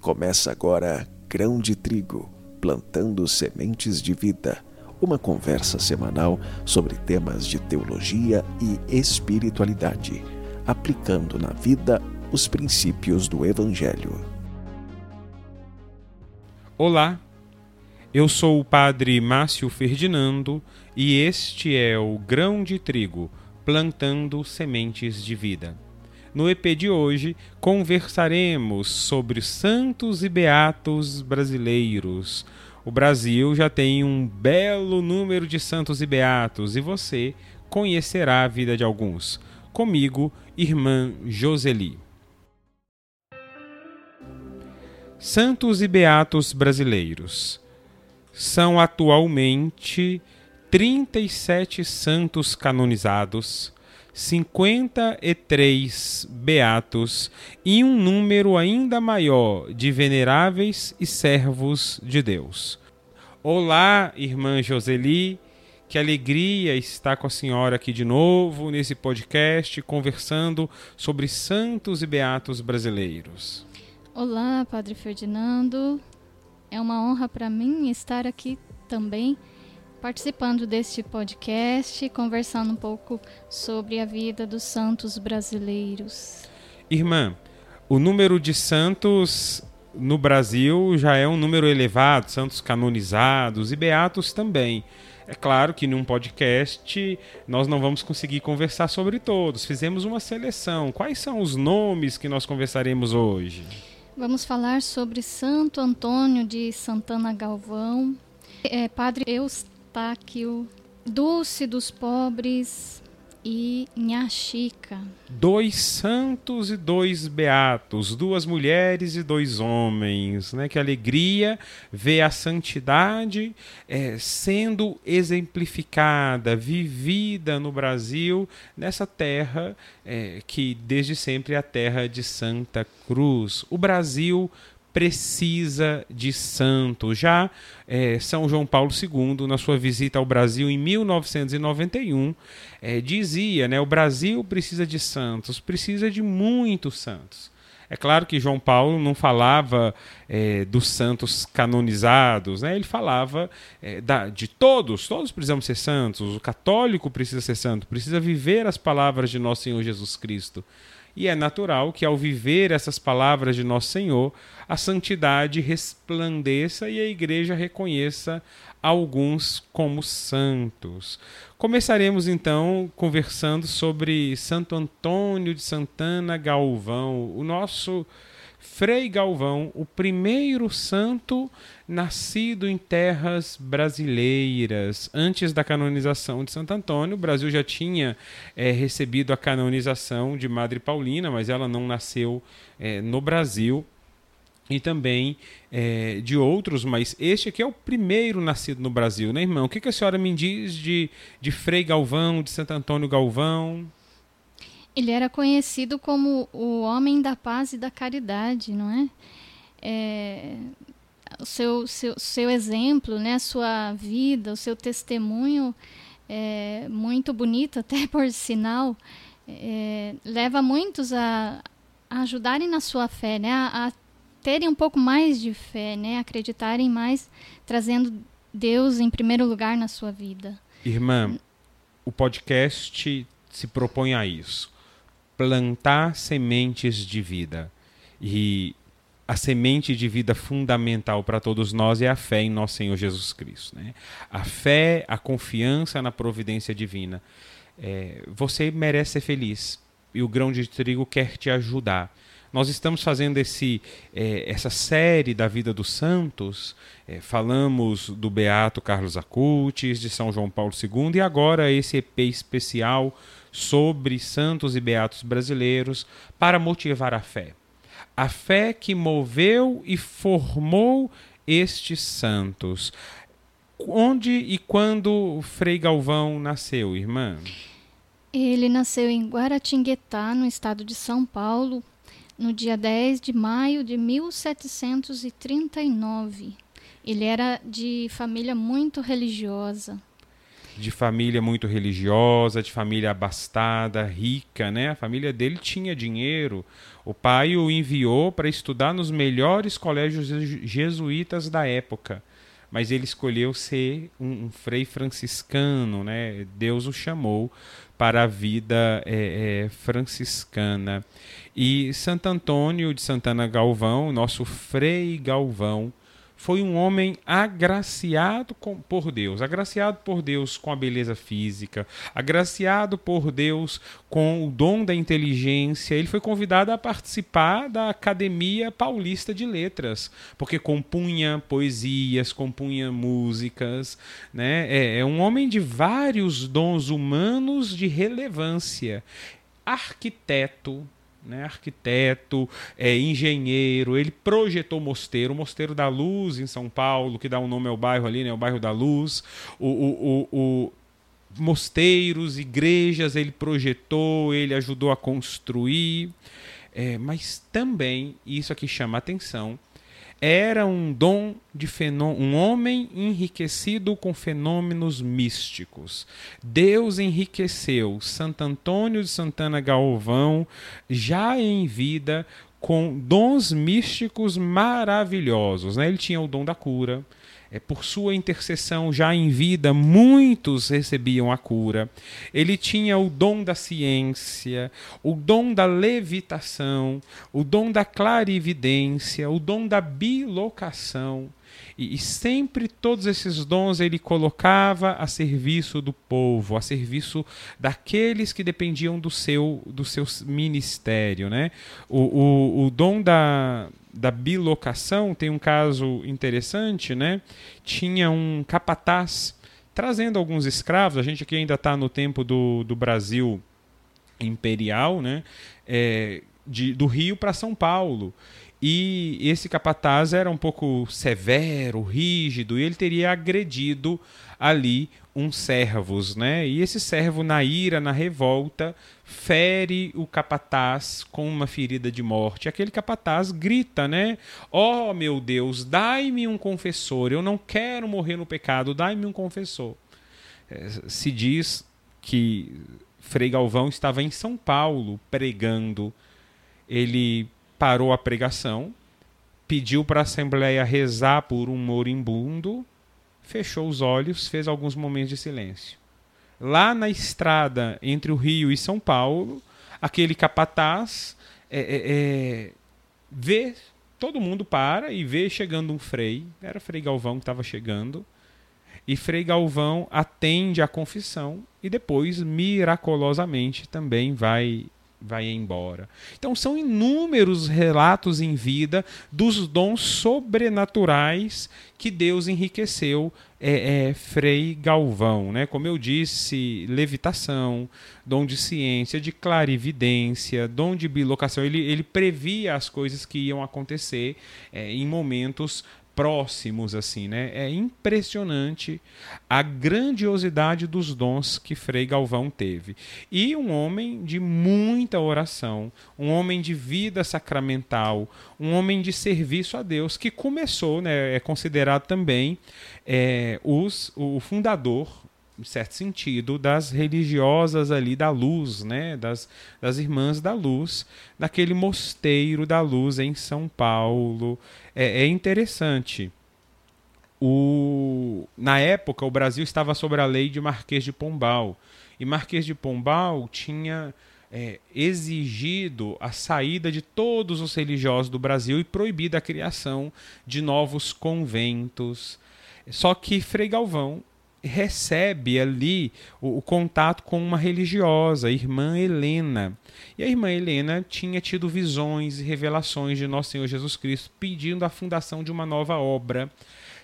Começa agora Grão de Trigo, plantando sementes de vida. Uma conversa semanal sobre temas de teologia e espiritualidade, aplicando na vida os princípios do Evangelho. Olá, eu sou o Padre Márcio Ferdinando e este é o Grão de Trigo, plantando sementes de vida. No EP de hoje, conversaremos sobre santos e beatos brasileiros. O Brasil já tem um belo número de santos e beatos e você conhecerá a vida de alguns. Comigo, irmã Joseli. Santos e beatos brasileiros. São atualmente 37 santos canonizados 53 beatos e um número ainda maior de veneráveis e servos de Deus. Olá, irmã Joseli, que alegria estar com a senhora aqui de novo nesse podcast conversando sobre santos e beatos brasileiros. Olá, Padre Ferdinando. É uma honra para mim estar aqui também participando deste podcast, conversando um pouco sobre a vida dos santos brasileiros. Irmã, o número de santos no Brasil já é um número elevado, santos canonizados e beatos também. É claro que num podcast nós não vamos conseguir conversar sobre todos. Fizemos uma seleção. Quais são os nomes que nós conversaremos hoje? Vamos falar sobre Santo Antônio de Santana Galvão, é, Padre Eustáquio Eustáquio, Dulce dos Pobres e Nhaxica. Dois santos e dois beatos, duas mulheres e dois homens, né? Que alegria ver a santidade é, sendo exemplificada, vivida no Brasil, nessa terra é, que desde sempre é a terra de Santa Cruz. O Brasil precisa de santo. Já é, São João Paulo II, na sua visita ao Brasil em 1991, é, dizia: né, o Brasil precisa de santos, precisa de muitos santos. É claro que João Paulo não falava é, dos santos canonizados, né? ele falava é, da, de todos, todos precisamos ser santos, o católico precisa ser santo, precisa viver as palavras de nosso Senhor Jesus Cristo. E é natural que, ao viver essas palavras de Nosso Senhor, a santidade resplandeça e a igreja reconheça alguns como santos. Começaremos então conversando sobre Santo Antônio de Santana Galvão, o nosso Frei Galvão, o primeiro santo nascido em terras brasileiras. Antes da canonização de Santo Antônio, o Brasil já tinha é, recebido a canonização de Madre Paulina, mas ela não nasceu é, no Brasil. E também é, de outros, mas este aqui é o primeiro nascido no Brasil, né, irmão? O que, que a senhora me diz de, de Frei Galvão, de Santo Antônio Galvão? Ele era conhecido como o homem da paz e da caridade, não é? é o seu, seu, seu exemplo, né, a sua vida, o seu testemunho, é muito bonito, até por sinal, é, leva muitos a, a, ajudarem na sua fé, né, a, a terem um pouco mais de fé, né, acreditarem mais, trazendo Deus em primeiro lugar na sua vida. Irmã, o podcast se propõe a isso plantar sementes de vida. E a semente de vida fundamental para todos nós é a fé em nosso Senhor Jesus Cristo. Né? A fé, a confiança na providência divina. É, você merece ser feliz e o grão de trigo quer te ajudar. Nós estamos fazendo esse, é, essa série da vida dos santos. É, falamos do Beato Carlos Acutis, de São João Paulo II, e agora esse EP especial sobre santos e beatos brasileiros para motivar a fé. A fé que moveu e formou estes santos. Onde e quando Frei Galvão nasceu, irmã? Ele nasceu em Guaratinguetá, no estado de São Paulo, no dia 10 de maio de 1739. Ele era de família muito religiosa. De família muito religiosa, de família abastada, rica, né? A família dele tinha dinheiro. O pai o enviou para estudar nos melhores colégios jesuítas da época mas ele escolheu ser um, um, frei franciscano, né? Deus o chamou para a vida é, é, franciscana. E Santo Antônio de Santana Galvão, nosso frei Galvão, foi um homem agraciado com, por Deus, agraciado por Deus com a beleza física, agraciado por Deus com o dom da inteligência. Ele foi convidado a participar da Academia Paulista de Letras, porque compunha poesias, compunha músicas. Né? É, é um homem de vários dons humanos de relevância. Arquiteto, né, arquiteto, é, engenheiro, ele projetou o mosteiro, o Mosteiro da Luz em São Paulo, que dá um nome ao bairro ali, né, o bairro da Luz, o, o, o, o mosteiros, igrejas, ele projetou, ele ajudou a construir, é, mas também, isso aqui chama atenção, era um dom de um homem enriquecido com fenômenos místicos. Deus enriqueceu Santo Antônio de Santana Galvão já em vida com dons místicos maravilhosos. Né? Ele tinha o dom da cura, é, por sua intercessão, já em vida, muitos recebiam a cura. Ele tinha o dom da ciência, o dom da levitação, o dom da clarividência, o dom da bilocação. E, e, sempre todos esses dons ele colocava a serviço do povo, a serviço daqueles que dependiam do seu, do seu ministério. Né? O, o, o dom da, da bilocação tem um caso interessante, né? Tinha um capataz trazendo alguns escravos. A gente aqui ainda está no tempo do, do Brasil imperial, né? É, de, do Rio para São Paulo. E esse capataz era um pouco severo, rígido, e ele teria agredido ali uns servos, né? E esse servo, na ira, na revolta, fere o capataz com uma ferida de morte. Aquele capataz grita, né? Oh, meu Deus, dai-me um confessor. Eu não quero morrer no pecado, dai-me um confessor. É, se diz que Frei Galvão estava em São Paulo pregando. Ele parou a pregação, pediu para a assembleia rezar por um moribundo fechou os olhos, fez alguns momentos de silêncio. Lá na estrada entre o Rio e São Paulo, aquele capataz é, é, é, vê, todo mundo para e vê chegando um frei, era Frei Galvão que estava chegando, e Frei Galvão atende a confissão e depois, miraculosamente, também vai vai embora. Então são inúmeros relatos em vida dos dons sobrenaturais que Deus enriqueceu é, é, Frei Galvão, né? Como eu disse, levitação, dom de ciência, de clarividência, dom de bilocação. Ele, ele previa as coisas que iam acontecer é, em momentos próximos assim, né? É impressionante a grandiosidade dos dons que Frei Galvão teve. E um homem de muita oração, um homem de vida sacramental, um homem de serviço a Deus que começou, né, é considerado também é, os, o fundador em certo sentido, das religiosas ali da luz, né? das, das irmãs da luz, daquele mosteiro da luz em São Paulo. É, é interessante. O, na época, o Brasil estava sob a lei de Marquês de Pombal. E Marquês de Pombal tinha é, exigido a saída de todos os religiosos do Brasil e proibido a criação de novos conventos. Só que Frei Galvão recebe ali o, o, contato com uma religiosa, a irmã Helena. E a irmã Helena tinha tido visões e revelações de Nosso Senhor Jesus Cristo pedindo a fundação de uma nova obra.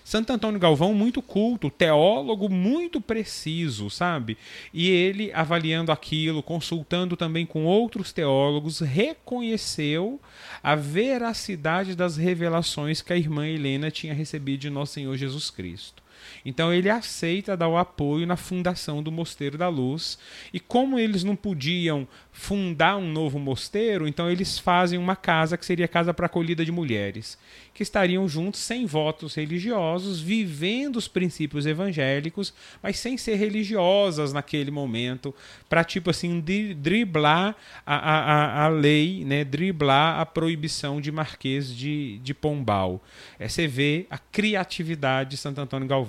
Santo Antônio Galvão, muito culto, teólogo muito preciso, sabe? E ele, avaliando aquilo, consultando também com outros teólogos, reconheceu a veracidade das revelações que a irmã Helena tinha recebido de Nosso Senhor Jesus Cristo. Então ele aceita dar o apoio na fundação do Mosteiro da Luz. E como eles não podiam fundar um novo mosteiro, então eles fazem uma casa que seria casa para acolhida de mulheres, que estariam juntos sem votos religiosos, vivendo os princípios evangélicos, mas sem ser religiosas naquele momento, para tipo assim driblar a, a, a lei, né, driblar a proibição de Marquês de, de Pombal. É, você vê a criatividade de Santo Antônio Galvão.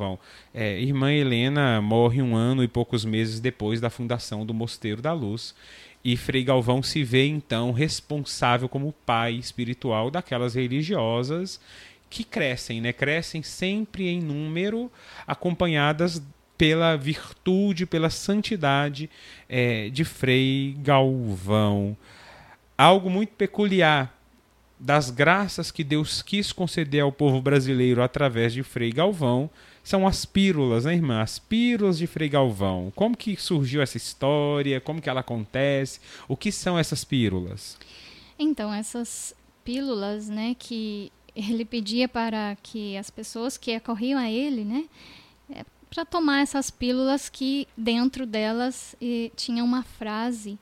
É, irmã Helena morre um ano e poucos meses depois da fundação do Mosteiro da Luz. E Frei Galvão se vê então responsável como pai espiritual daquelas religiosas que crescem, né? Crescem sempre em número, acompanhadas pela virtude, pela santidade é, de Frei Galvão. Algo muito peculiar das graças que Deus quis conceder ao povo brasileiro através de Frei Galvão são as pílulas, né, irmã? As pílulas de Frei Galvão. Como que surgiu essa história? Como que ela acontece? O que são essas pílulas? Então, essas pílulas, né, que ele pedia para que as pessoas que acorriam a ele, né, é, para tomar essas pílulas que dentro delas e, tinha uma frase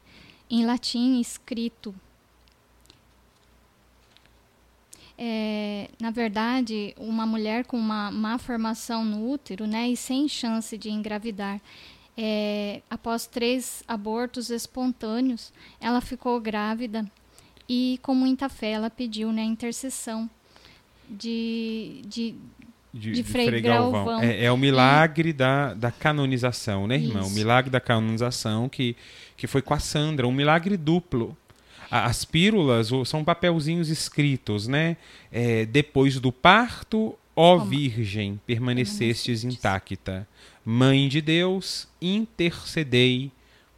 em latim escrito é, na verdade, uma mulher com uma má formação no útero, né, e sem chance de engravidar, é, após três abortos espontâneos, ela ficou grávida e, com muita fé, ela pediu né, a intercessão de, de, de, de Frei, Frei Galvão. Galvão. É, é, o milagre da, da canonização, né, irmão? O milagre da canonização que, que foi com a Sandra, um milagre duplo. As pílulas são papelzinhos escritos, né? É, depois do parto, ó Virgem, permanecestes intacta. Mãe de Deus, intercedei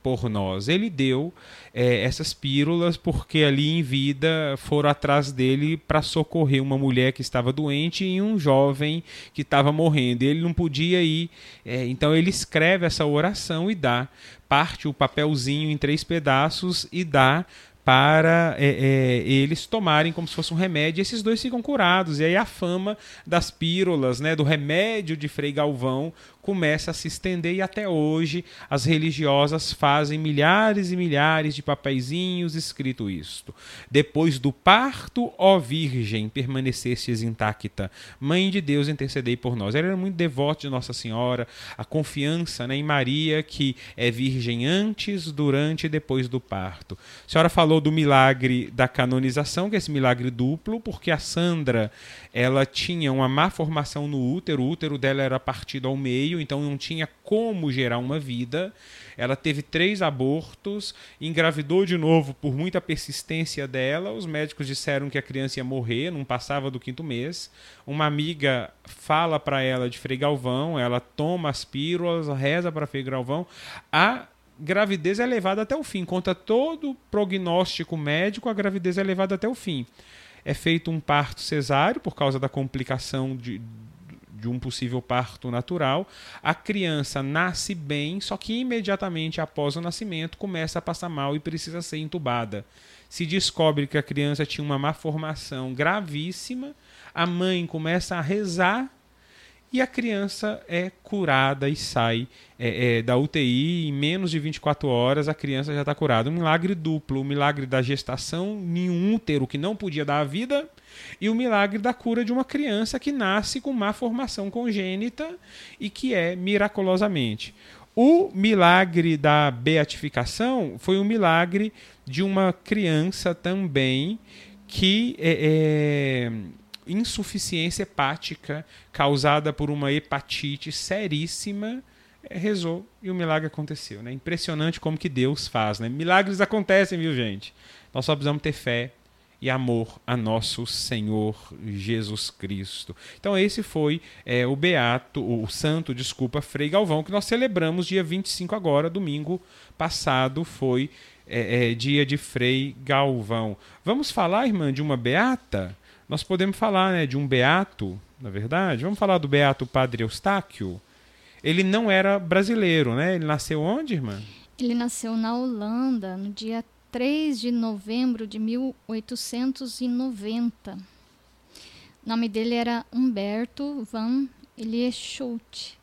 por nós. Ele deu é, essas pílulas porque ali em vida foram atrás dele para socorrer uma mulher que estava doente e um jovem que estava morrendo. Ele não podia ir, é, então ele escreve essa oração e dá. Parte o papelzinho em três pedaços e dá para é, é, eles tomarem como se fosse um remédio e esses dois ficam curados. E aí a fama das pírolas, né, do remédio de Frei Galvão, começa a se estender e até hoje as religiosas fazem milhares e milhares de papeizinhos escrito isto. Depois do parto, ó Virgem, permanecestes intacta. Mãe de Deus, intercedei por nós. Ela era muito devota de Nossa Senhora, a confiança né, em Maria, que é virgem antes, durante e depois do parto. A senhora falou do milagre da canonização, que é esse milagre duplo, porque a Sandra ela tinha uma má formação no útero, o útero dela era partido ao meio, então não tinha como gerar uma vida. Ela teve três abortos, engravidou de novo por muita persistência dela. Os médicos disseram que a criança ia morrer, não passava do quinto mês. Uma amiga fala para ela de Frei Galvão, ela toma as pílulas, reza para Frei Galvão. A gravidez é levada até o fim. Conta todo prognóstico médico, a gravidez é levada até o fim. É feito um parto cesáreo por causa da complicação de, de um possível parto natural, a criança nasce bem, só que imediatamente após o nascimento começa a passar mal e precisa ser entubada. Se descobre que a criança tinha uma má formação gravíssima, a mãe começa a rezar e a criança é curada e sai é, é, da UTI em menos de 24 horas, a criança já está curada. Um milagre duplo: o milagre da gestação em útero que não podia dar a vida, e o milagre da cura de uma criança que nasce com má formação congênita e que é miraculosamente. O milagre da beatificação foi um milagre de uma criança também que é, é insuficiência hepática causada por uma hepatite seríssima, é, rezou e o milagre aconteceu. Né? Impressionante como que Deus faz. Né? Milagres acontecem, viu, gente? Nós só precisamos ter fé e amor a nosso Senhor Jesus Cristo. Então esse foi é, o beato, o santo, desculpa, Frei Galvão, que nós celebramos dia 25 agora, domingo passado foi é, é, dia de Frei Galvão. Vamos falar, irmã, de uma beata? Nós podemos falar né, de um beato, na verdade. Vamos falar do beato Padre Eustáquio. Ele não era brasileiro, né? Ele nasceu onde, irmã? Ele nasceu na Holanda, no dia 3 de novembro de 1890. O nome dele era Humberto van Elieshut.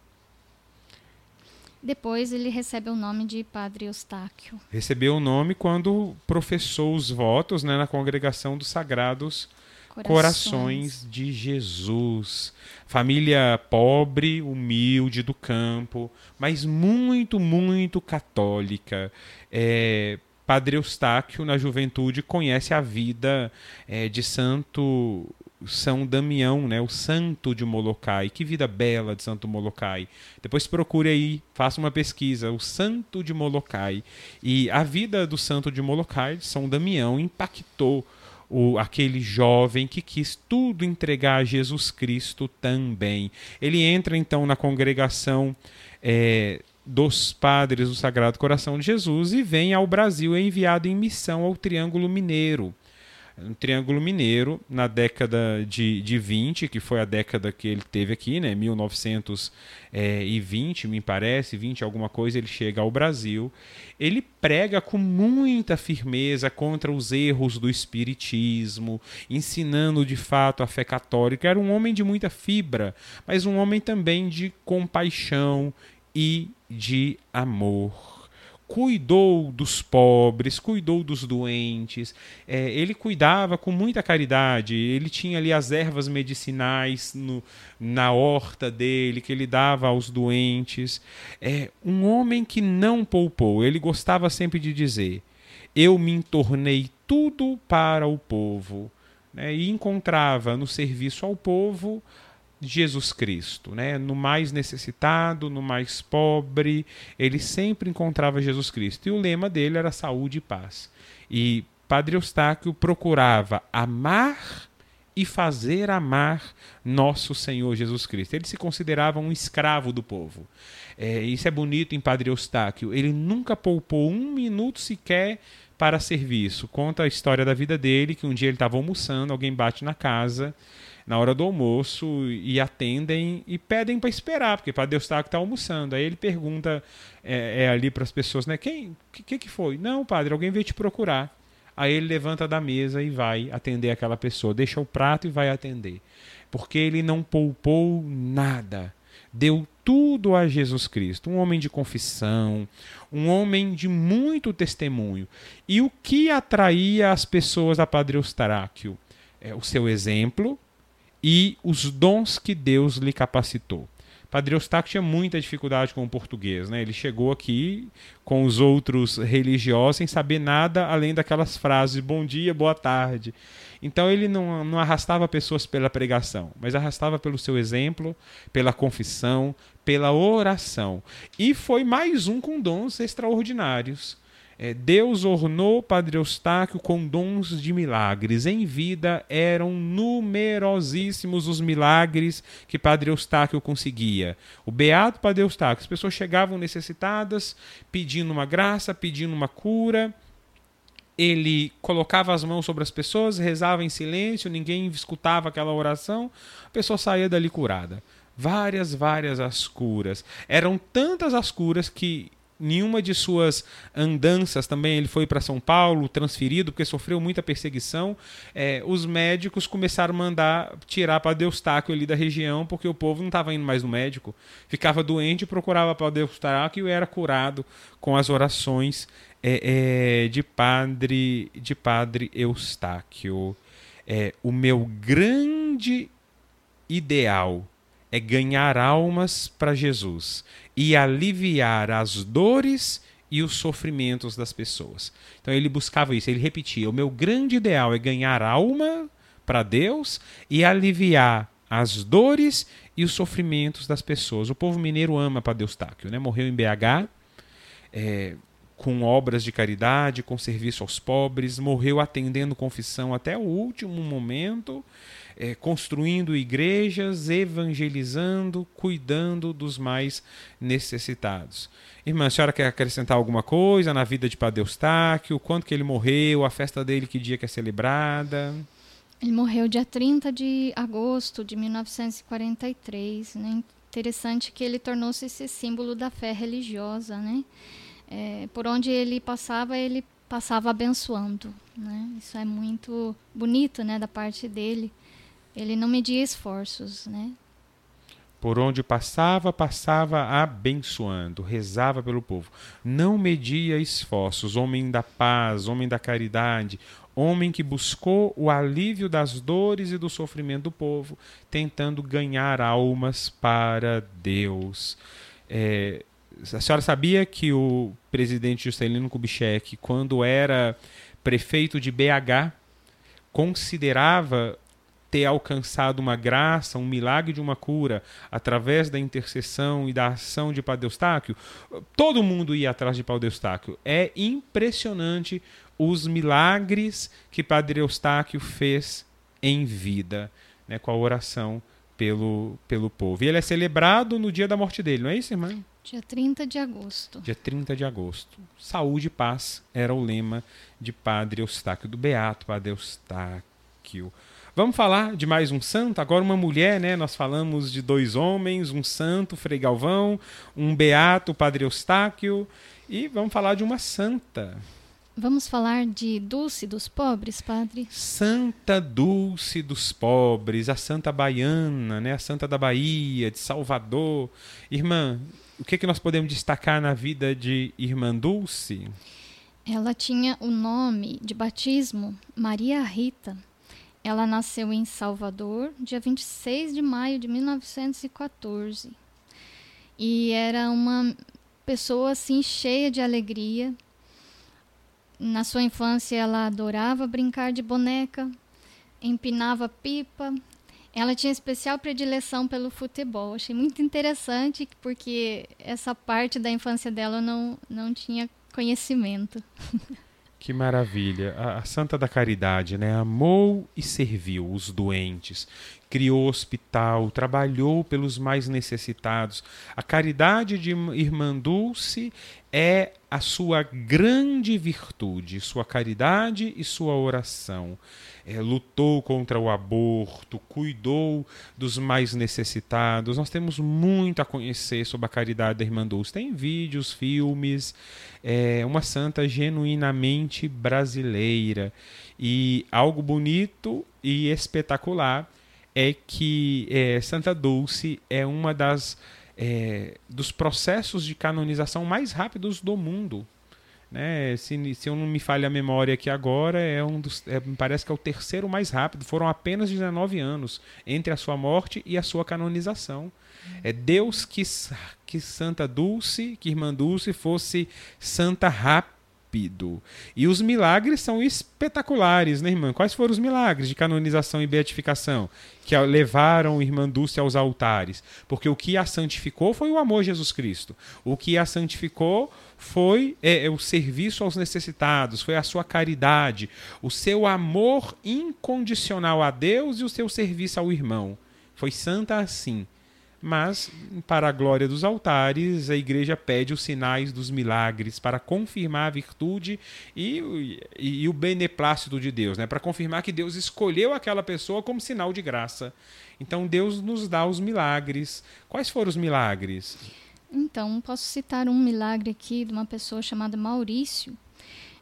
Depois ele recebe o nome de Padre Eustáquio. Recebeu o nome quando professou os votos né, na congregação dos Sagrados Corações. Corações de Jesus. Família pobre, humilde do campo, mas muito, muito católica. É, Padre Eustáquio, na juventude, conhece a vida é, de Santo são Damião, né, o santo de Molokai. Que vida bela de Santo Molokai. Depois procure aí, faça uma pesquisa, o santo de Molokai. E a vida do santo de Molokai, de São Damião, impactou o, aquele jovem que quis tudo entregar a Jesus Cristo também. Ele entra então na congregação é, dos padres do Sagrado Coração de Jesus e vem ao Brasil, é enviado em missão ao Triângulo Mineiro um Triângulo Mineiro na década de, de 20, que foi a década que ele teve aqui, né, 1920, me parece, 20 alguma coisa, ele chega ao Brasil. Ele prega com muita firmeza contra os erros do espiritismo, ensinando de fato a fé católica. Era um homem de muita fibra, mas um homem também de compaixão e de amor cuidou dos pobres, cuidou dos doentes, é, ele cuidava com muita caridade, ele tinha ali as ervas medicinais no, na horta dele, que ele dava aos doentes. É um homem que não poupou, ele gostava sempre de dizer: Eu me tornei tudo para o povo. Né, e encontrava no serviço ao povo Jesus Cristo, né? No mais necessitado, no mais pobre, ele sempre encontrava Jesus Cristo. E o lema dele era saúde e paz. E Padre Eustáquio procurava amar e fazer amar nosso Senhor Jesus Cristo. Ele se considerava um escravo do povo. É, isso é bonito em Padre Eustáquio. Ele nunca poupou um minuto sequer para serviço. Conta a história da vida dele, que um dia ele estava almoçando, alguém bate na casa na hora do almoço e atendem e pedem para esperar, porque para Deus está almoçando. Aí ele pergunta é, é ali para as pessoas, né? Quem? Que, que que foi? Não, padre, alguém veio te procurar. Aí ele levanta da mesa e vai atender aquela pessoa, deixa o prato e vai atender, porque ele não poupou nada. Deu tudo a Jesus Cristo, um homem de confissão, um homem de muito testemunho. E o que atraía as pessoas a Padre Eustáquio? É o seu exemplo, e os dons que Deus lhe capacitou. Padre Eustáquio tinha muita dificuldade com o português, né? Ele chegou aqui com os outros religiosos sem saber nada além daquelas frases bom dia, boa tarde. Então ele não, não arrastava pessoas pela pregação, mas arrastava pelo seu exemplo, pela confissão, pela oração. E foi mais um com dons extraordinários. É, Deus ornou Padre Eustáquio com dons de milagres. Em vida eram numerosíssimos os milagres que Padre Eustáquio conseguia. O beato Padre Eustáquio, as pessoas chegavam necessitadas, pedindo uma graça, pedindo uma cura. Ele colocava as mãos sobre as pessoas, rezava em silêncio, ninguém escutava aquela oração, a pessoa saía dali curada. Várias, várias as curas. Eram tantas as curas que nenhuma de suas andanças também ele foi para São Paulo transferido porque sofreu muita perseguição. É, os médicos começaram a mandar tirar para Deustáquio ali da região porque o povo não estava indo mais no médico. Ficava doente procurava para Deustáquio e era curado com as orações é, é, de padre de padre Eustáquio. É, o meu grande ideal é ganhar almas para Jesus e aliviar as dores e os sofrimentos das pessoas. Então ele buscava isso, ele repetia: o meu grande ideal é ganhar alma para Deus e aliviar as dores e os sofrimentos das pessoas. O povo mineiro ama para Deus Táquio, né? Morreu em BH. É, com obras de caridade, com serviço aos pobres, morreu atendendo confissão até o último momento é, construindo igrejas, evangelizando, cuidando dos mais necessitados. Irmã, a senhora quer acrescentar alguma coisa na vida de Padre Eustáquio? Quanto que ele morreu? A festa dele, que dia que é celebrada? Ele morreu dia 30 de agosto de 1943. Né? Interessante que ele tornou-se esse símbolo da fé religiosa. Né? É, por onde ele passava, ele passava abençoando. Né? Isso é muito bonito né, da parte dele. Ele não media esforços, né? Por onde passava, passava abençoando, rezava pelo povo. Não media esforços, homem da paz, homem da caridade, homem que buscou o alívio das dores e do sofrimento do povo, tentando ganhar almas para Deus. É, a senhora sabia que o presidente Juscelino Kubitschek, quando era prefeito de BH, considerava ter alcançado uma graça, um milagre de uma cura através da intercessão e da ação de Padre Eustáquio, todo mundo ia atrás de Padre Eustáquio. É impressionante os milagres que Padre Eustáquio fez em vida, né, com a oração pelo, pelo povo. E ele é celebrado no dia da morte dele, não é isso, irmã? Dia 30 de agosto. Dia 30 de agosto. Saúde e paz era o lema de Padre Eustáquio, do Beato Padre Eustáquio. Vamos falar de mais um santo, agora uma mulher, né? Nós falamos de dois homens, um santo, Frei Galvão, um beato, Padre Eustáquio, e vamos falar de uma santa. Vamos falar de Dulce dos Pobres, padre? Santa Dulce dos Pobres, a santa baiana, né? A santa da Bahia, de Salvador. Irmã, o que, que nós podemos destacar na vida de Irmã Dulce? Ela tinha o nome de batismo Maria Rita. Ela nasceu em Salvador, dia 26 de maio de 1914. E era uma pessoa assim cheia de alegria. Na sua infância ela adorava brincar de boneca, empinava pipa. Ela tinha especial predileção pelo futebol. Achei muito interessante porque essa parte da infância dela não não tinha conhecimento. Que maravilha. A, a, Santa da Caridade, né? Amou e serviu os doentes, criou hospital, trabalhou pelos mais necessitados. A caridade de Irmã Dulce é a sua grande virtude, sua caridade e sua oração é, lutou contra o aborto, cuidou dos mais necessitados. Nós temos muito a conhecer sobre a caridade da Irmã Dulce. Tem vídeos, filmes, é uma santa genuinamente brasileira. E algo bonito e espetacular é que é, Santa Dulce é uma das é, dos processos de canonização mais rápidos do mundo. Né? Se, se eu não me falha a memória aqui agora, é um dos, é, parece que é o terceiro mais rápido. Foram apenas 19 anos entre a sua morte e a sua canonização. É Deus quis que Santa Dulce, que Irmã Dulce fosse santa rápido. E os milagres são espetaculares, né, irmã? Quais foram os milagres de canonização e beatificação que levaram Irmã Dulce aos altares? Porque o que a santificou foi o amor a Jesus Cristo. O que a santificou foi é, é, o serviço aos necessitados, foi a sua caridade, o seu amor incondicional a Deus e o seu serviço ao irmão. Foi santa assim. Mas, para a glória dos altares, a igreja pede os sinais dos milagres para confirmar a virtude e, e, e o beneplácito de Deus, né? para confirmar que Deus escolheu aquela pessoa como sinal de graça. Então, Deus nos dá os milagres. Quais foram os milagres? Então, posso citar um milagre aqui de uma pessoa chamada Maurício,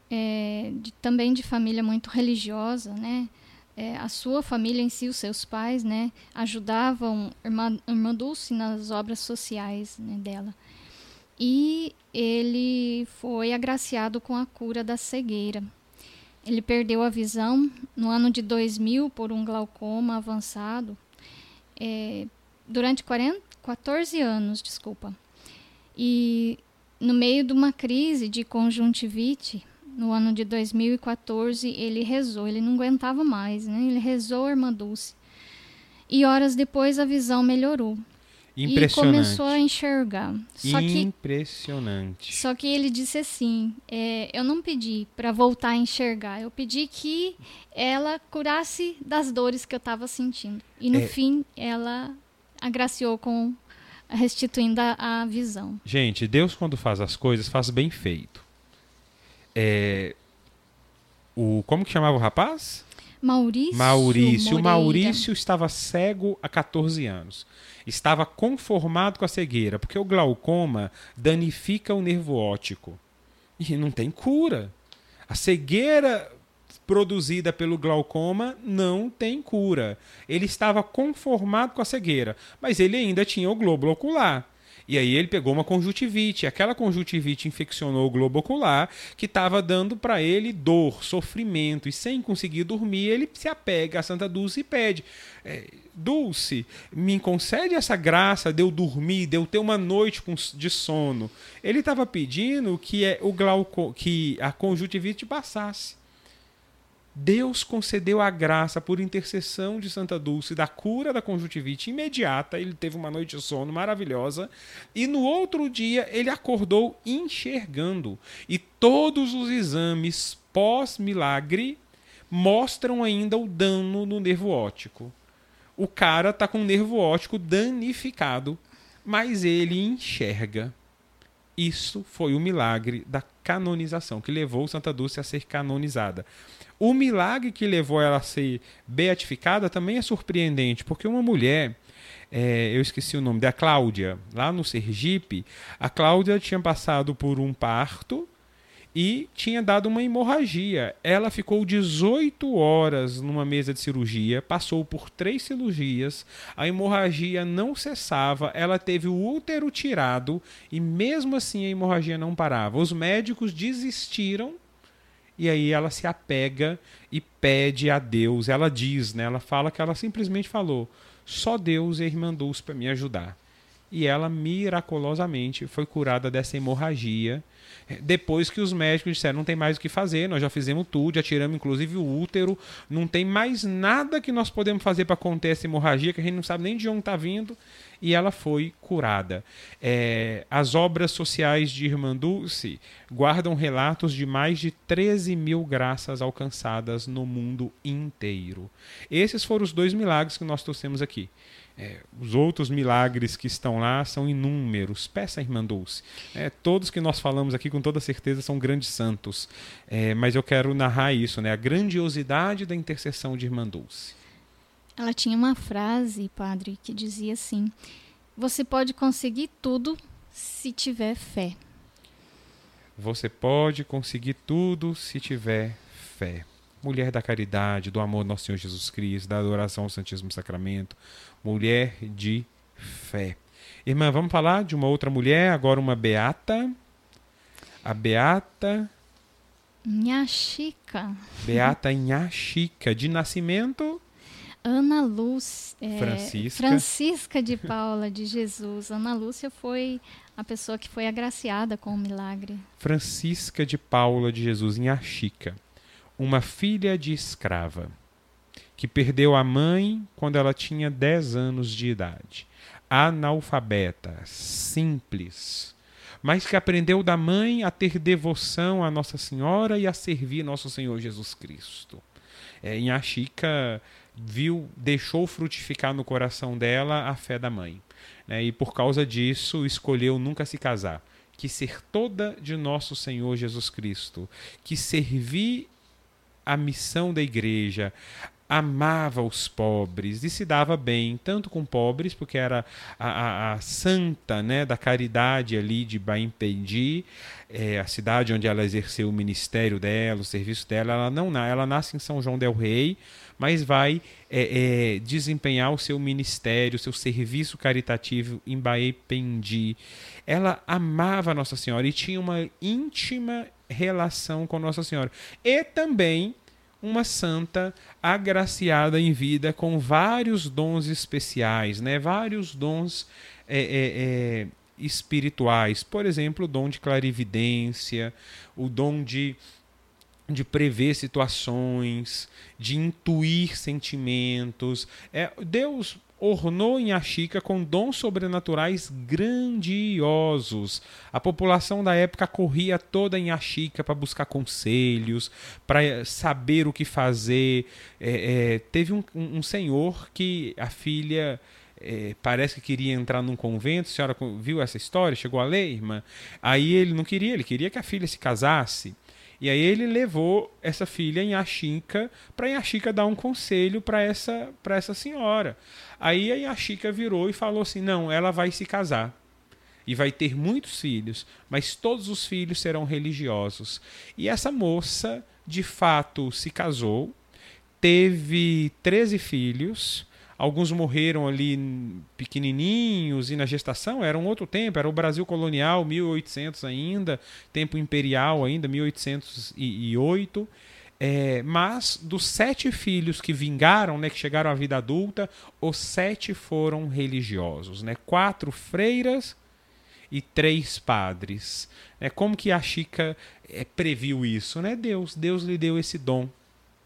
é, de, também de família muito religiosa, né? É, a sua família em si, os seus pais, né, ajudavam irmã, irmã Dulce nas obras sociais né, dela. E ele foi agraciado com a cura da cegueira. Ele perdeu a visão no ano de 2000 por um glaucoma avançado. É, durante 40, 14 anos, desculpa. E no meio de uma crise de conjuntivite, no ano de 2014, ele rezou, ele não aguentava mais, né? Ele rezou a irmã Dulce. E horas depois a visão melhorou. E começou a enxergar. Só Impressionante. Que, só que ele disse assim: é, Eu não pedi para voltar a enxergar, eu pedi que ela curasse das dores que eu estava sentindo. E no é. fim, ela agraciou com restituindo a, a, visão. Gente, Deus quando faz as coisas faz bem feito. É, o como que chamava o rapaz? Maurício. Maurício. O Maurício estava cego há 14 anos. Estava conformado com a cegueira, porque o glaucoma danifica o nervo óptico. E não tem cura. A cegueira produzida pelo glaucoma não tem cura. Ele estava conformado com a cegueira, mas ele ainda tinha o globo ocular. E aí ele pegou uma conjuntivite. Aquela conjuntivite infeccionou o globo ocular, que estava dando para ele dor, sofrimento. E sem conseguir dormir, ele se apega a Santa Dulce e pede: é, Dulce, me concede essa graça de eu dormir, de eu ter uma noite de sono. Ele estava pedindo que, é o glauco, que a conjuntivite passasse. Deus concedeu a graça por intercessão de Santa Dulce da cura da conjuntivite imediata. Ele teve uma noite de sono maravilhosa e no outro dia ele acordou enxergando. E todos os exames pós-milagre mostram ainda o dano no nervo óptico. O cara tá com o nervo óptico danificado, mas ele enxerga. Isso foi o milagre da canonização que levou Santa Dulce a ser canonizada. O milagre que levou ela a ser beatificada também é surpreendente, porque uma mulher, é, eu esqueci o nome da Cláudia, lá no Sergipe, a Cláudia tinha passado por um parto e tinha dado uma hemorragia. Ela ficou 18 horas numa mesa de cirurgia, passou por três cirurgias, a hemorragia não cessava, ela teve o útero tirado e mesmo assim a hemorragia não parava. Os médicos desistiram e aí ela se apega e pede a Deus. Ela diz, né? Ela fala que ela simplesmente falou: só Deus e irmã Dulce para me ajudar. E ela miraculosamente foi curada dessa hemorragia depois que os médicos disseram não tem mais o que fazer, nós já fizemos tudo, já tiramos inclusive o útero, não tem mais nada que nós podemos fazer para conter essa hemorragia, que a gente não sabe nem de onde está vindo, e ela foi curada. É, as obras sociais de Irmã Dulce guardam relatos de mais de 13 mil graças alcançadas no mundo inteiro. Esses foram os dois milagres que nós trouxemos aqui. É, os outros milagres que estão lá são inúmeros. Peça, irmã Dulce. É, todos que nós falamos aqui, com toda certeza, são grandes santos. É, mas eu quero narrar isso, né? a grandiosidade da intercessão de irmã Dulce. Ela tinha uma frase, padre, que dizia assim: Você pode conseguir tudo se tiver fé. Você pode conseguir tudo se tiver fé mulher da caridade, do amor do nosso Senhor Jesus Cristo, da adoração ao Santíssimo Sacramento, mulher de fé. Irmã, vamos falar de uma outra mulher, agora uma beata. A beata Nhaxica. Beata Nhaxica, de nascimento Ana Lúcia é, Francisca. Francisca de Paula de Jesus. Ana Lúcia foi a pessoa que foi agraciada com o milagre. Francisca de Paula de Jesus, Nhaxica uma filha de escrava que perdeu a mãe quando ela tinha 10 anos de idade. Analfabeta, simples, mas que aprendeu da mãe a ter devoção a Nossa Senhora e a servir Nosso Senhor Jesus Cristo. É, em Achica viu, deixou frutificar no coração dela a fé da mãe. Né? E por causa disso escolheu nunca se casar. Que ser toda de nosso Senhor Jesus Cristo, que servir a missão da igreja, amava os pobres e se dava bem tanto com pobres porque era a, a, a santa né da caridade ali de Baimpendi é, a cidade onde ela exerceu o ministério dela o serviço dela. Ela não ela nasce em São João del Rei mas vai é, é, desempenhar o seu ministério o seu serviço caritativo em Baimpendi ela amava Nossa Senhora e tinha uma íntima relação com Nossa Senhora. E também uma santa agraciada em vida com vários dons especiais, né? vários dons é, é, é, espirituais. Por exemplo, o dom de clarividência, o dom de, de prever situações, de intuir sentimentos. É, Deus ornou Achica com dons sobrenaturais grandiosos. A população da época corria toda em Achica para buscar conselhos, para saber o que fazer. É, é, teve um, um, senhor que a filha. É, parece que queria entrar num convento. A senhora viu essa história? Chegou a ler, irmã? Aí ele não queria, ele queria que a filha se casasse. E aí ele levou essa filha em Achica para Achica dar um conselho para essa, essa senhora. Aí a Yashika virou e falou assim: não, ela vai se casar e vai ter muitos filhos, mas todos os filhos serão religiosos. E essa moça de fato se casou, teve 13 filhos. Alguns morreram ali pequenininhos e na gestação era um outro tempo, era o Brasil colonial, 1800 ainda, tempo imperial ainda, 1808. É, mas dos sete filhos que vingaram, né, que chegaram à vida adulta, os sete foram religiosos, né? Quatro freiras e três padres. É como que a Chica é, previu isso, né? Deus, Deus lhe deu esse dom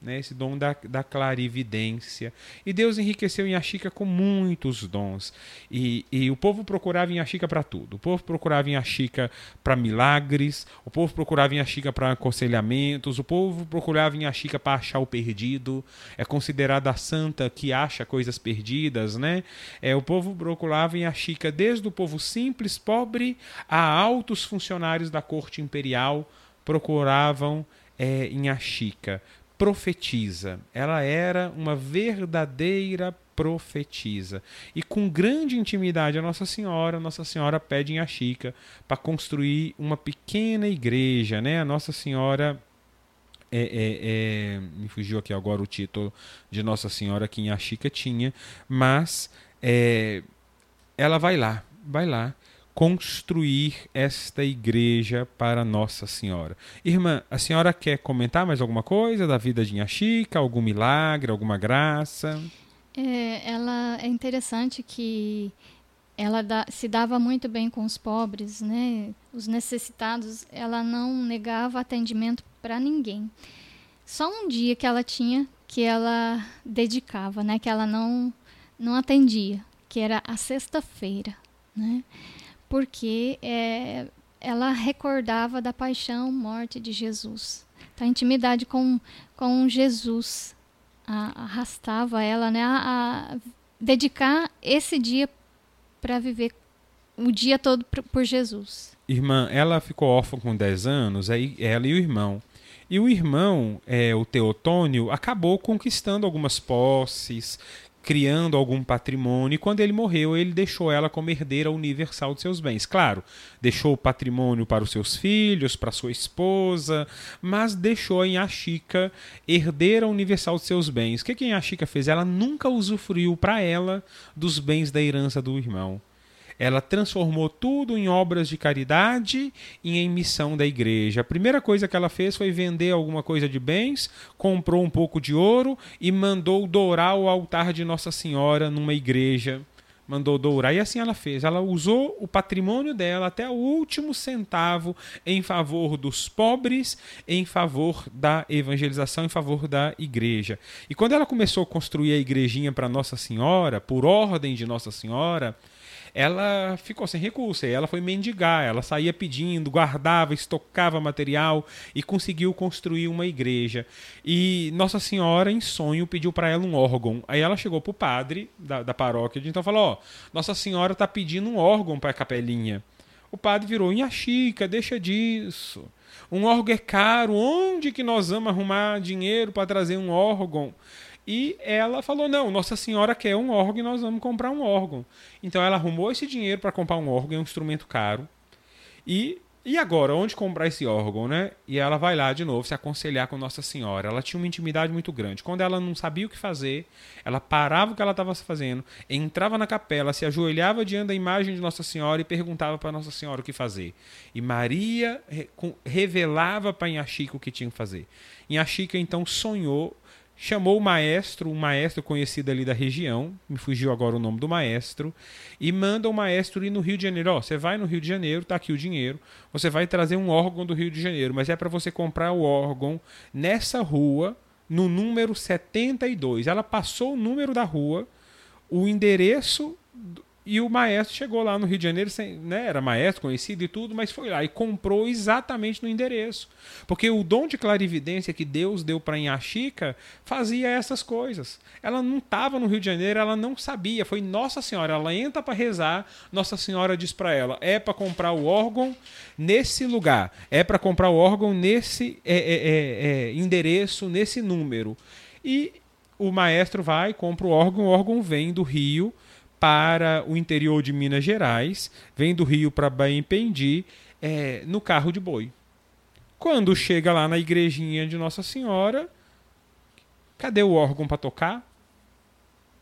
né, esse dom da, da clarividência. E Deus enriqueceu Inhaxica com muitos dons. E, e o povo procurava Inhaxica para tudo. O povo procurava Inhaxica para milagres, o povo procurava Inhaxica para aconselhamentos, o povo procurava Inhaxica para achar o perdido. É considerada a santa que acha coisas perdidas, né? É, o povo procurava Inhaxica desde o povo simples, pobre, a altos funcionários da corte imperial procuravam é, Inhaxica profetiza. Ela era uma verdadeira profetiza. E com grande intimidade a Nossa Senhora, Nossa Senhora pede em Achica para construir uma pequena igreja, né? A Nossa Senhora é, é, é, me fugiu aqui agora o título de Nossa Senhora que em Achica tinha, mas é, ela vai lá, vai lá construir esta igreja para Nossa Senhora. Irmã, a senhora quer comentar mais alguma coisa da vida de Inha Chica? Algum milagre, alguma graça? É, ela é interessante que ela dá, se dava muito bem com os pobres, né? Os necessitados. Ela não negava atendimento para ninguém. Só um dia que ela tinha que ela dedicava, né? Que ela não não atendia, que era a sexta-feira, né? Porque é, ela recordava da paixão, morte de Jesus. Então, a intimidade com, com Jesus a, arrastava ela né, a, a dedicar esse dia para viver o dia todo por Jesus. Irmã, ela ficou órfã com 10 anos, aí ela e o irmão. E o irmão, é, o Teotônio, acabou conquistando algumas posses, criando algum patrimônio, e quando ele morreu, ele deixou ela como herdeira universal de seus bens. Claro, deixou o patrimônio para os seus filhos, para sua esposa, mas deixou em Achica herdeira universal de seus bens. O que, que Achica fez? Ela nunca usufruiu para ela dos bens da herança do irmão. Ela transformou tudo em obras de caridade e em missão da igreja. A primeira coisa que ela fez foi vender alguma coisa de bens, comprou um pouco de ouro e mandou dourar o altar de Nossa Senhora numa igreja. Mandou dourar e assim ela fez. Ela usou o patrimônio dela até o último centavo em favor dos pobres, em favor da evangelização, em favor da igreja. E quando ela começou a construir a igrejinha para Nossa Senhora, por ordem de Nossa Senhora, ela ficou sem recurso. E ela foi mendigar, ela saía pedindo, guardava, estocava material e conseguiu construir uma igreja. E Nossa Senhora, em sonho, pediu para ela um órgão. Aí ela chegou pro padre da, da paróquia então falou: Ó, Nossa Senhora está pedindo um órgão para a capelinha. O padre virou: Inha Chica, deixa disso. Um órgão é caro. Onde que nós vamos arrumar dinheiro para trazer um órgão? E ela falou: não, Nossa Senhora quer um órgão e nós vamos comprar um órgão. Então ela arrumou esse dinheiro para comprar um órgão, é um instrumento caro. E, e agora, onde comprar esse órgão, né? E ela vai lá de novo se aconselhar com Nossa Senhora. Ela tinha uma intimidade muito grande. Quando ela não sabia o que fazer, ela parava o que ela estava fazendo, entrava na capela, se ajoelhava diante da imagem de Nossa Senhora e perguntava para Nossa Senhora o que fazer. E Maria revelava para Inhaxica o que tinha que fazer. Inhaxica então sonhou chamou o maestro, um maestro conhecido ali da região, me fugiu agora o nome do maestro, e manda o maestro ir no Rio de Janeiro. Ó, você vai no Rio de Janeiro, tá aqui o dinheiro, você vai trazer um órgão do Rio de Janeiro, mas é para você comprar o órgão nessa rua, no número 72. Ela passou o número da rua, o endereço e o maestro chegou lá no Rio de Janeiro, sem, né, era maestro, conhecido e tudo, mas foi lá e comprou exatamente no endereço. Porque o dom de clarividência que Deus deu para Inhaxica fazia essas coisas. Ela não estava no Rio de Janeiro, ela não sabia. Foi Nossa Senhora. Ela entra para rezar, Nossa Senhora diz para ela: é para comprar o órgão nesse lugar, é para comprar o órgão nesse é, é, é, é, endereço, nesse número. E o maestro vai, compra o órgão, o órgão vem do Rio para o interior de Minas Gerais, vem do Rio para Bahia Pendi, é, no carro de boi. Quando chega lá na igrejinha de Nossa Senhora, cadê o órgão para tocar?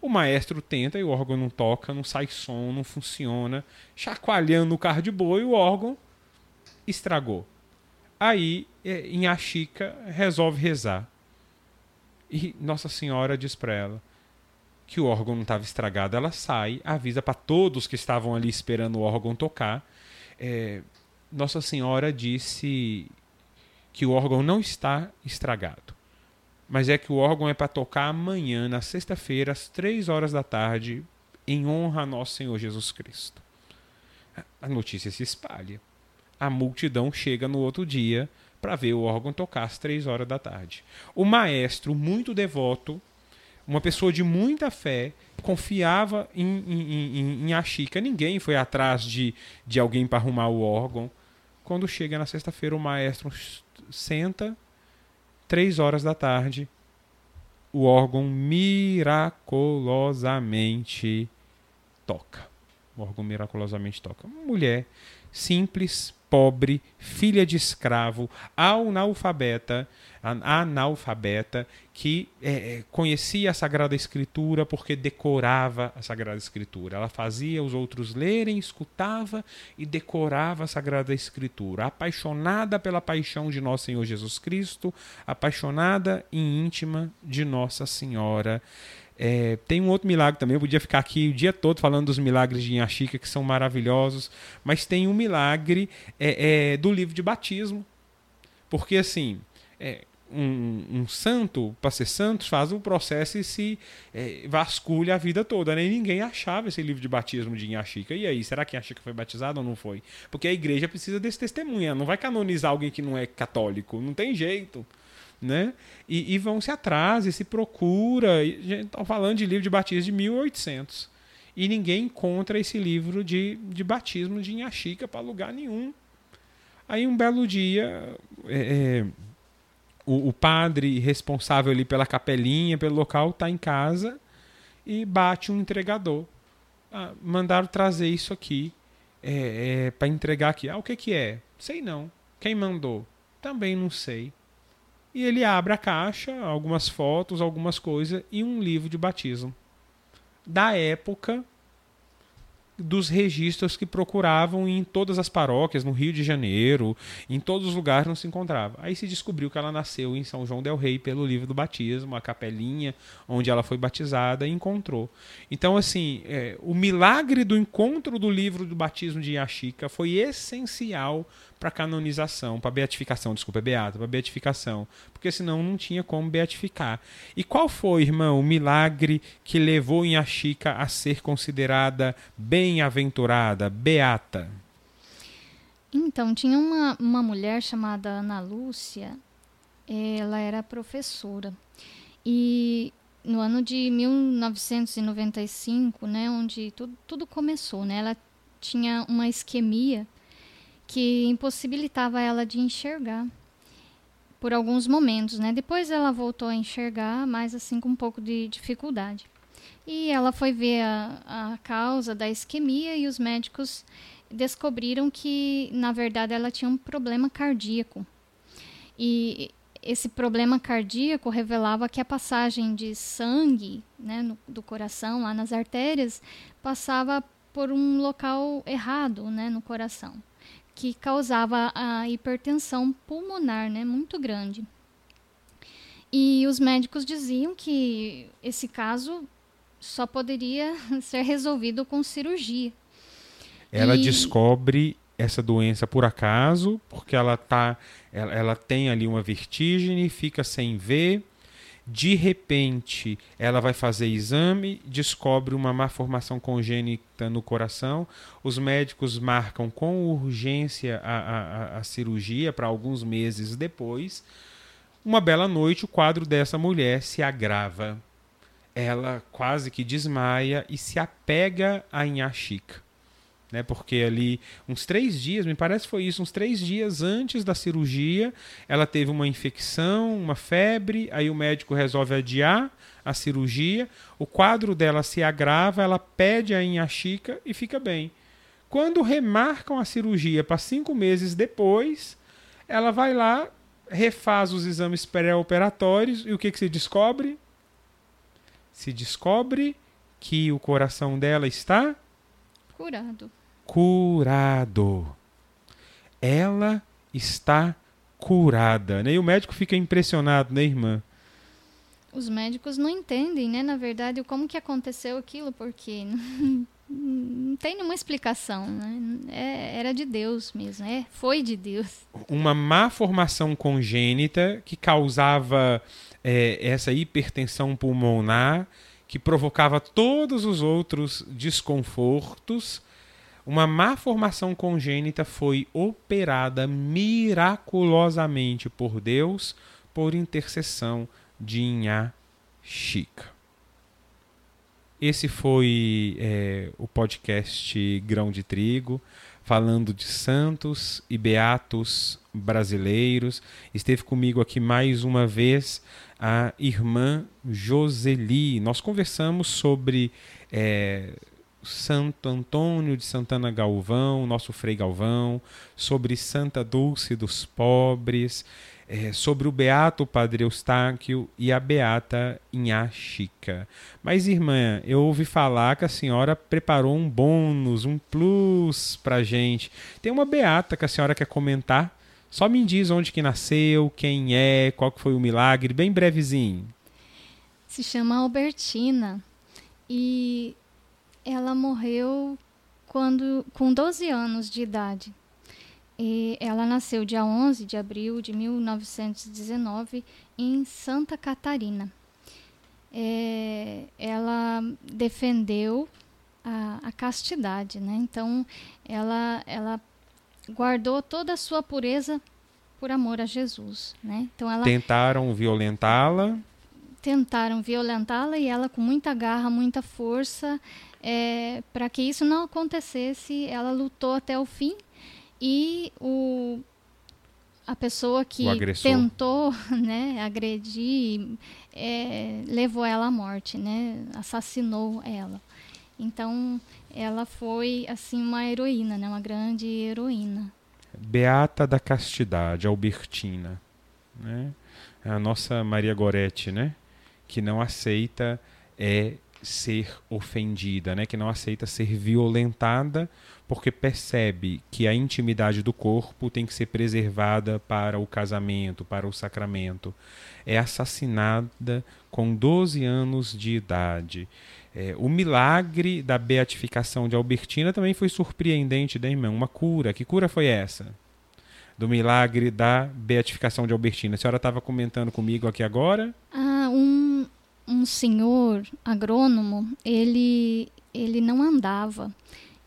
O maestro tenta e o órgão não toca, não sai som, não funciona. Chacoalhando o carro de boi, o órgão estragou. Aí, é, em Achica, resolve rezar. E Nossa Senhora diz para ela que o órgão não estava estragado. Ela sai, avisa para todos que estavam ali esperando o órgão tocar. É, Nossa Senhora disse que o órgão não está estragado mas é que o órgão é para tocar amanhã, na sexta-feira, às três horas da tarde, em honra a nosso Senhor Jesus Cristo. A notícia se espalha. A multidão chega no outro dia para ver o órgão tocar às três horas da tarde. O maestro, muito devoto, uma pessoa de muita fé, confiava em, em, em, em Achica. Ninguém foi atrás de, de alguém para arrumar o órgão. Quando chega na sexta-feira, o maestro senta três horas da tarde, o órgão miraculosamente toca. O órgão miraculosamente toca. Uma mulher simples, pobre, filha de escravo, analfabeta, analfabeta que é, é, conhecia a Sagrada Escritura porque decorava a Sagrada Escritura. Ela fazia os outros lerem, escutava e decorava a Sagrada Escritura. Apaixonada pela paixão de nosso Senhor Jesus Cristo, apaixonada e íntima de Nossa Senhora. É, tem um outro milagre também, eu podia ficar aqui o dia todo falando dos milagres de Inhaxica, que são maravilhosos, mas tem um milagre é, é, do livro de batismo. Porque assim, é, um, um, santo, para ser santo, faz o processo e se é, vasculha a vida toda. Né? E ninguém achava esse livro de batismo de Inhaxica. E aí, será que Inhaxica foi batizado ou não foi? Porque a igreja precisa desse testemunha, não vai canonizar alguém que não é católico, não tem jeito né? E, e vão se atrás e se procura. Estão falando de livro de batismo de 1800. E ninguém encontra esse livro de, de batismo de Inhaxica para lugar nenhum. Aí um belo dia, é, é, o, o, padre responsável ali pela capelinha, pelo local, está em casa e bate um entregador. Ah, mandaram trazer isso aqui é, é para entregar aqui. Ah, o que, que é? Sei não. Quem mandou? Também não sei e ele abre a caixa, algumas fotos, algumas coisas e um livro de batismo. Da época dos registros que procuravam em todas as paróquias, no Rio de Janeiro, em todos os lugares não se encontrava. Aí se descobriu que ela nasceu em São João del Rei pelo livro do batismo, a capelinha onde ela foi batizada e encontrou. Então, assim, é, o milagre do encontro do livro do batismo de Yachica foi essencial para canonização, para beatificação, desculpa, é beata, para beatificação, porque senão não tinha como beatificar. E qual foi, irmão, o milagre que levou Inhaxica a ser considerada bem-aventurada, beata? Então, tinha uma, uma mulher chamada Ana Lúcia, ela era professora. E no ano de 1995, né, onde tudo, tudo começou, né, ela tinha uma isquemia que impossibilitava ela de enxergar por alguns momentos, né? Depois ela voltou a enxergar, mas assim com um pouco de dificuldade. E ela foi ver a, a causa da isquemia e os médicos descobriram que, na verdade, ela tinha um problema cardíaco. E esse problema cardíaco revelava que a passagem de sangue né, no, do coração, lá nas artérias, passava por um local errado né, no coração que causava a hipertensão pulmonar, né, muito grande. E os médicos diziam que esse caso só poderia ser resolvido com cirurgia. Ela e... descobre essa doença por acaso, porque ela tá, ela, ela tem ali uma vertigem, fica sem ver de repente, ela vai fazer exame, descobre uma má formação congênita no coração. Os médicos marcam com urgência a, a, a cirurgia para alguns meses depois. Uma bela noite, o quadro dessa mulher se agrava. Ela quase que desmaia e se apega a Inhaxica né? Porque ali, uns três dias, me parece que foi isso, uns três dias antes da cirurgia, ela teve uma infecção, uma febre, aí o médico resolve adiar a cirurgia, o quadro dela se agrava, ela pede a Inhaxica e fica bem. Quando remarcam a cirurgia para cinco meses depois, ela vai lá, refaz os exames pré-operatórios e o que, que se descobre? Se descobre que o coração dela está curado. Curado. Ela está curada, né? E o médico fica impressionado, né, irmã? Os médicos não entendem, né, na verdade, como que aconteceu aquilo, porque não tem nenhuma explicação, né? É, era de Deus mesmo, é, foi de Deus. Uma má formação congênita que causava é, essa hipertensão pulmonar, que provocava todos os outros desconfortos uma má formação congênita foi operada miraculosamente por Deus por intercessão de Inhá Chica. Esse foi é, o podcast Grão de Trigo, falando de santos e beatos brasileiros. Esteve comigo aqui mais uma vez a irmã Joseli. Nós conversamos sobre é, Santo Antônio de Santana Galvão, nosso Frei Galvão, sobre Santa Dulce dos Pobres, é, sobre o Beato Padre Eustáquio e a Beata Inhá Chica. Mas, irmã, eu ouvi falar que a senhora preparou um bônus, um plus para gente. Tem uma Beata que a senhora quer comentar? Só me diz onde que nasceu, quem é, qual que foi o milagre, bem brevezinho. Se chama Albertina. E ela morreu quando com 12 anos de idade. E ela nasceu dia 11 de abril de 1919 em Santa Catarina. É, ela defendeu a, a, castidade, né? Então ela, ela guardou toda a sua pureza por amor a Jesus, né? Então ela tentaram violentá-la. Tentaram violentá-la e ela com muita garra, muita força, é, para que isso não acontecesse, ela lutou até o fim e o, a pessoa que tentou né, agredir é, levou ela à morte, né, assassinou ela. Então, ela foi assim uma heroína, né, uma grande heroína. Beata da Castidade, Albertina, né? É a nossa Maria Goretti, né? Que não aceita é ser ofendida, né? que não aceita ser violentada, porque percebe que a intimidade do corpo tem que ser preservada para o casamento, para o sacramento. É assassinada com 12 anos de idade. É, o milagre da beatificação de Albertina também foi surpreendente, né, irmã? Uma cura. Que cura foi essa? Do milagre da beatificação de Albertina. A senhora estava comentando comigo aqui agora? Ah, um senhor agrônomo, ele, ele não andava.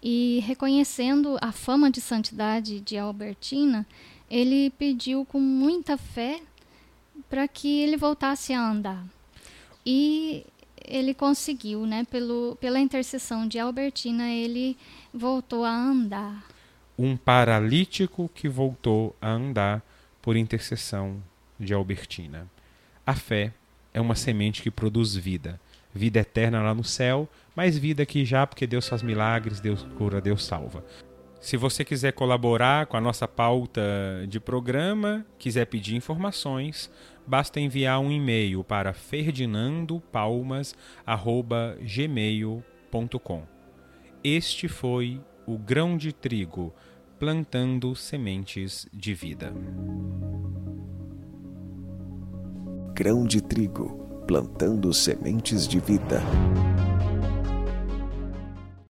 E reconhecendo a fama de santidade de Albertina, ele pediu com muita fé para que ele voltasse a andar. E ele conseguiu, né? Pelo, pela intercessão de Albertina, ele voltou a andar. Um paralítico que voltou a andar por intercessão de Albertina. A fé é uma semente que produz vida. Vida eterna lá no céu, mas vida aqui já, porque Deus faz milagres, Deus cura, Deus salva. Se você quiser colaborar com a nossa pauta de programa, quiser pedir informações, basta enviar um e-mail para ferdinandopalmas.gmail.com. Este foi o Grão de Trigo, plantando sementes de vida grão de trigo, plantando sementes de vida.